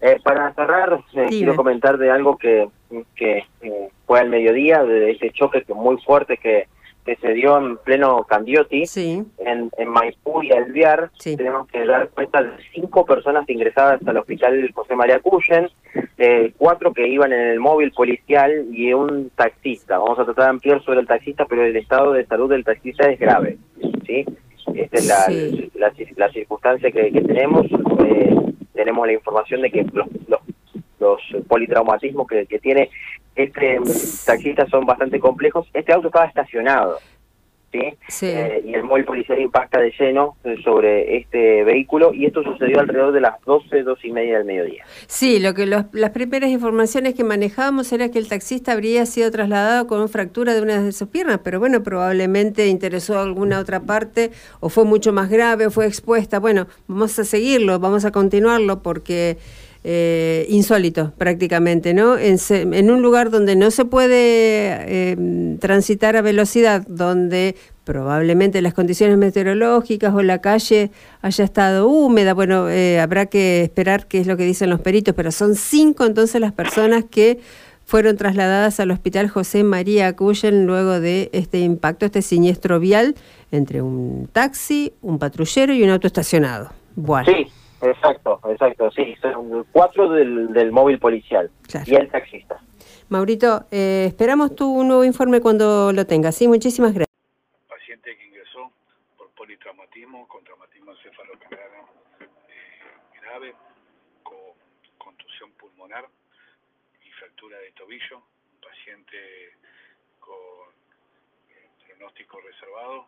Eh, para cerrar, eh, quiero comentar de algo que, que eh, fue al mediodía, de ese choque que muy fuerte que, que se dio en pleno Candioti, en, en Maipú y Alvear. Tenemos que dar cuenta de cinco personas ingresadas al hospital José María Cuyen, eh, cuatro que iban en el móvil policial y un taxista. Vamos a tratar de ampliar sobre el taxista, pero el estado de salud del taxista es grave. ¿sí? Esta es la, la, circunstancia que, que tenemos. Eh, tenemos la información de que los, los, politraumatismos que, que tiene este taxista son bastante complejos. Este auto estaba estacionado. ¿Sí? Eh, y el móvil policial impacta de lleno sobre este vehículo y esto sucedió alrededor de las 12, 12 y media del mediodía. Sí, lo que las primeras informaciones que manejábamos era que el taxista habría sido trasladado con fractura de una de sus piernas, pero bueno, probablemente interesó alguna otra parte o fue mucho más grave o fue expuesta. Bueno, vamos a seguirlo, vamos a continuarlo porque... Eh, insólito prácticamente, ¿no? En, un lugar donde no se puede eh, transitar a velocidad, donde probablemente las condiciones meteorológicas o la calle haya estado húmeda, bueno, eh, habrá que esperar qué es lo que dicen los peritos, pero son cinco entonces las personas que fueron trasladadas al hospital José María Cuyen luego de este impacto, este siniestro vial entre un taxi, un patrullero y un auto estacionado. Bueno. Exacto, exacto, sí, son cuatro del, del móvil policial y el taxista. Maurito, eh, esperamos tu nuevo informe cuando lo tengas, ¿sí? Muchísimas gracias. Paciente que ingresó por politraumatismo, con traumatismo encefalocraniano eh, grave, con contusión pulmonar y fractura de tobillo, un paciente con eh, pronóstico reservado,